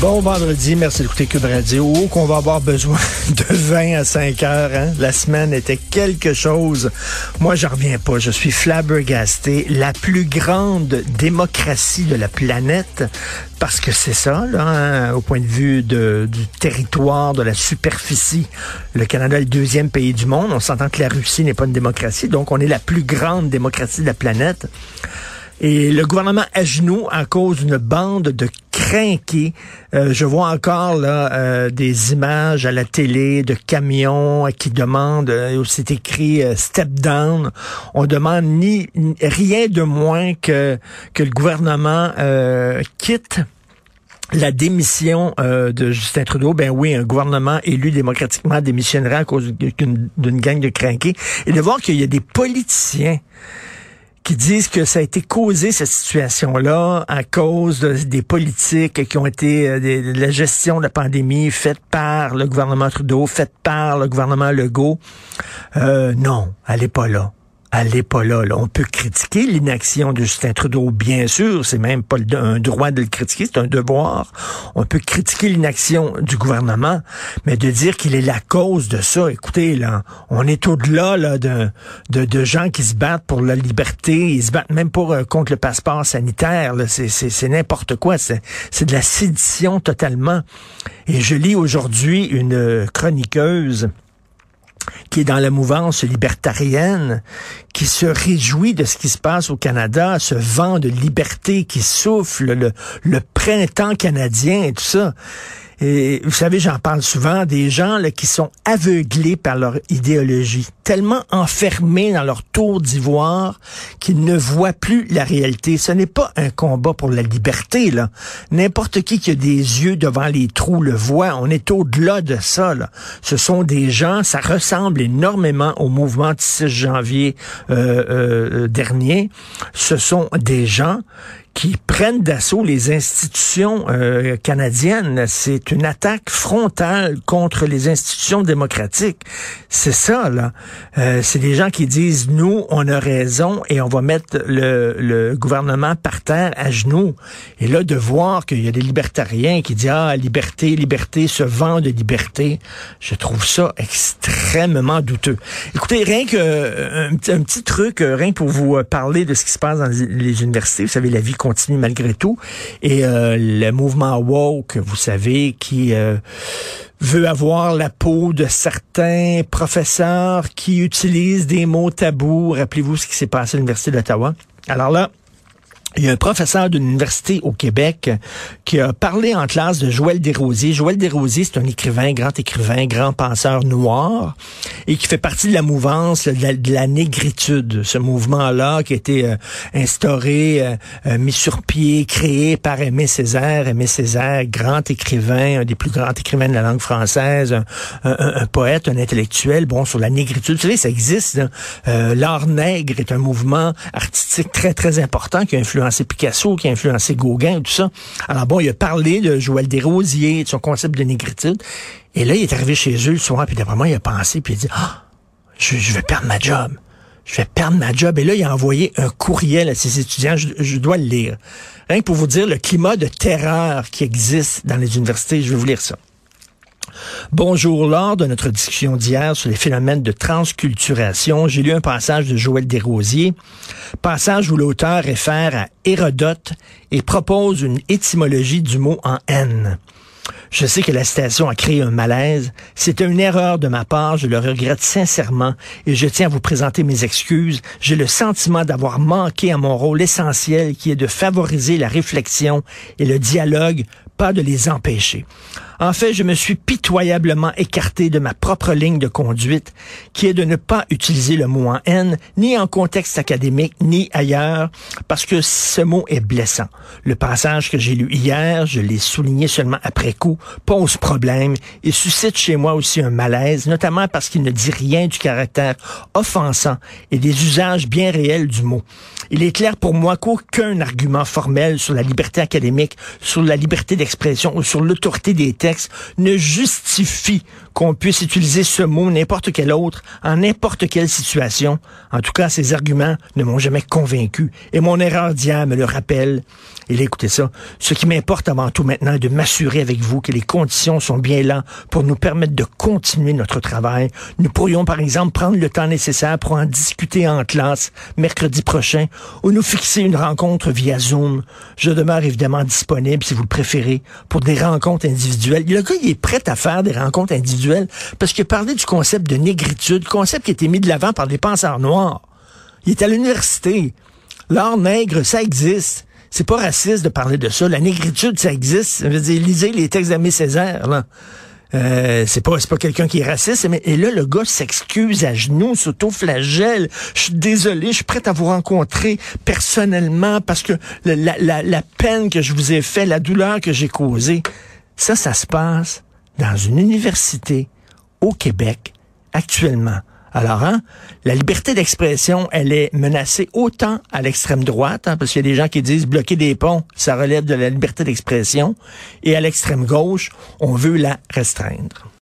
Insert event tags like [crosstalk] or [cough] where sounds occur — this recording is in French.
Bon vendredi, merci d'écouter Cube Radio. Oh, qu'on va avoir besoin [laughs] de 20 à 5 heures. Hein? La semaine était quelque chose. Moi, je reviens pas. Je suis flabbergasté. La plus grande démocratie de la planète, parce que c'est ça, hein, au point de vue de, du territoire, de la superficie. Le Canada est le deuxième pays du monde. On s'entend que la Russie n'est pas une démocratie, donc on est la plus grande démocratie de la planète. Et le gouvernement à genoux à cause d'une bande de crinqués. Euh, je vois encore là euh, des images à la télé de camions qui demandent, euh, c'est écrit euh, step down. On demande ni, rien de moins que que le gouvernement euh, quitte la démission euh, de Justin Trudeau, ben oui, un gouvernement élu démocratiquement démissionnerait à cause d'une gang de crinqués. Et de voir qu'il y a des politiciens qui disent que ça a été causé, cette situation-là, à cause de- des politiques qui ont été, euh, de la gestion de la pandémie faite par le gouvernement Trudeau, faite par le gouvernement Legault. Euh, non, elle n'est pas là. N'est pas là, là. On peut critiquer l'inaction de Justin Trudeau, bien sûr. C'est même pas un droit de le critiquer, c'est un devoir. On peut critiquer l'inaction du gouvernement, mais de dire qu'il est la cause de ça, écoutez, là, on est au-delà là, de, de, de gens qui se battent pour la liberté. Ils se battent même pour euh, contre le passeport sanitaire. C'est, n'importe quoi. C'est, c'est de la sédition totalement. Et je lis aujourd'hui une euh, chroniqueuse qui est dans la mouvance libertarienne, qui se réjouit de ce qui se passe au Canada, ce vent de liberté qui souffle, le, le printemps canadien et tout ça. Et vous savez, j'en parle souvent, des gens là, qui sont aveuglés par leur idéologie, tellement enfermés dans leur tour d'ivoire qu'ils ne voient plus la réalité. Ce n'est pas un combat pour la liberté, là. N'importe qui qui a des yeux devant les trous le voit. On est au-delà de ça, là. Ce sont des gens, ça ressemble énormément au mouvement du 6 janvier euh, euh, dernier. Ce sont des gens qui prennent d'assaut les institutions euh, canadiennes. C'est une attaque frontale contre les institutions démocratiques. C'est ça, là. Euh, c'est des gens qui disent, nous, on a raison et on va mettre le, le gouvernement par terre à genoux. Et là, de voir qu'il y a des libertariens qui disent, ah, liberté, liberté, ce vent de liberté, je trouve ça extrêmement douteux. Écoutez, rien que euh, un, petit- truc, euh, rien que pour vous euh, parler de ce qui se passe dans les universités. Vous savez, la vie continue malgré tout. Et euh, le mouvement woke, vous savez, qui euh, veut avoir la peau de certains professeurs qui utilisent des mots tabous. Rappelez-vous ce qui s'est passé à l'Université d'Ottawa. Alors là, il y a un professeur d'une université au Québec qui a parlé en classe de Joël Desrosiers. Joël Desrosiers, c'est un écrivain, grand écrivain, grand penseur noir et qui fait partie de la mouvance de la, de la négritude. Ce mouvement-là qui a été euh, instauré, euh, euh, mis sur pied, créé par Aimé Césaire. Aimé Césaire, grand écrivain, un des plus grands écrivains de la langue française, un, poète, un intellectuel, bon, sur la négritude. Vous savez, ça existe. Euh, L'art nègre est un mouvement artistique très, très important qui a influencé Picasso, qui a influencé Gauguin, tout ça. Alors bon, il a parlé de Joël Desrosiers, de son concept de négritude. Et là, il est arrivé chez eux le soir, puis d'après moi, il a pensé, puis il a dit, ah, je, vais perdre ma job. je vais perdre ma job. Et là, il a envoyé un courriel à ses étudiants. Je, dois le lire. Rien pour vous dire le climat de terreur qui existe dans les universités. Je vais vous lire ça. Bonjour, lors de notre discussion d'hier sur les phénomènes de transculturation, j'ai lu un passage de Joël Desrosiers, passage où l'auteur réfère à Hérodote et propose une étymologie du mot en haine. Je sais que la citation a créé un malaise. C'était une erreur de ma part, je le regrette sincèrement et je tiens à vous présenter mes excuses. J'ai le sentiment d'avoir manqué à mon rôle essentiel qui est de favoriser la réflexion et le dialogue, pas de les empêcher. En fait, je me suis pitoyablement écarté de ma propre ligne de conduite, qui est de ne pas utiliser le mot en haine, ni en contexte académique, ni ailleurs, parce que ce mot est blessant. Le passage que j'ai lu hier, je l'ai souligné seulement après coup, pose problème et suscite chez moi aussi un malaise, notamment parce qu'il ne dit rien du caractère offensant et des usages bien réels du mot. Il est clair pour moi qu'aucun argument formel sur la liberté académique, sur la liberté d'expression ou sur l'autorité des textes ne justifie qu'on puisse utiliser ce mot n'importe quel autre en n'importe quelle situation. En tout cas, ces arguments ne m'ont jamais convaincu. Et mon erreur d'hier me le rappelle. Et là, écoutez ça. Ce qui m'importe avant tout maintenant est de m'assurer avec vous que les conditions sont bien là pour nous permettre de continuer notre travail. Nous pourrions, par exemple, prendre le temps nécessaire pour en discuter en classe mercredi prochain ou nous fixer une rencontre via Zoom. Je demeure évidemment disponible, si vous le préférez, pour des rencontres individuelles. Le gars, il est prêt à faire des rencontres individuelles parce qu'il parlé du concept de négritude, concept qui a été mis de l'avant par des penseurs noirs. Il est à l'université. L'art nègre, ça existe. C'est pas raciste de parler de ça. La négritude, ça existe. Veux dire, lisez les textes d'Aimé Césaire, là. Euh, c'est pas c'est pas quelqu'un qui est raciste et là le gars s'excuse à genoux s'auto-flagelle je suis désolé je suis prêt à vous rencontrer personnellement parce que la, la, la peine que je vous ai fait la douleur que j'ai causée ça ça se passe dans une université au Québec actuellement alors, hein, la liberté d'expression, elle est menacée autant à l'extrême droite, hein, parce qu'il y a des gens qui disent bloquer des ponts, ça relève de la liberté d'expression, et à l'extrême gauche, on veut la restreindre.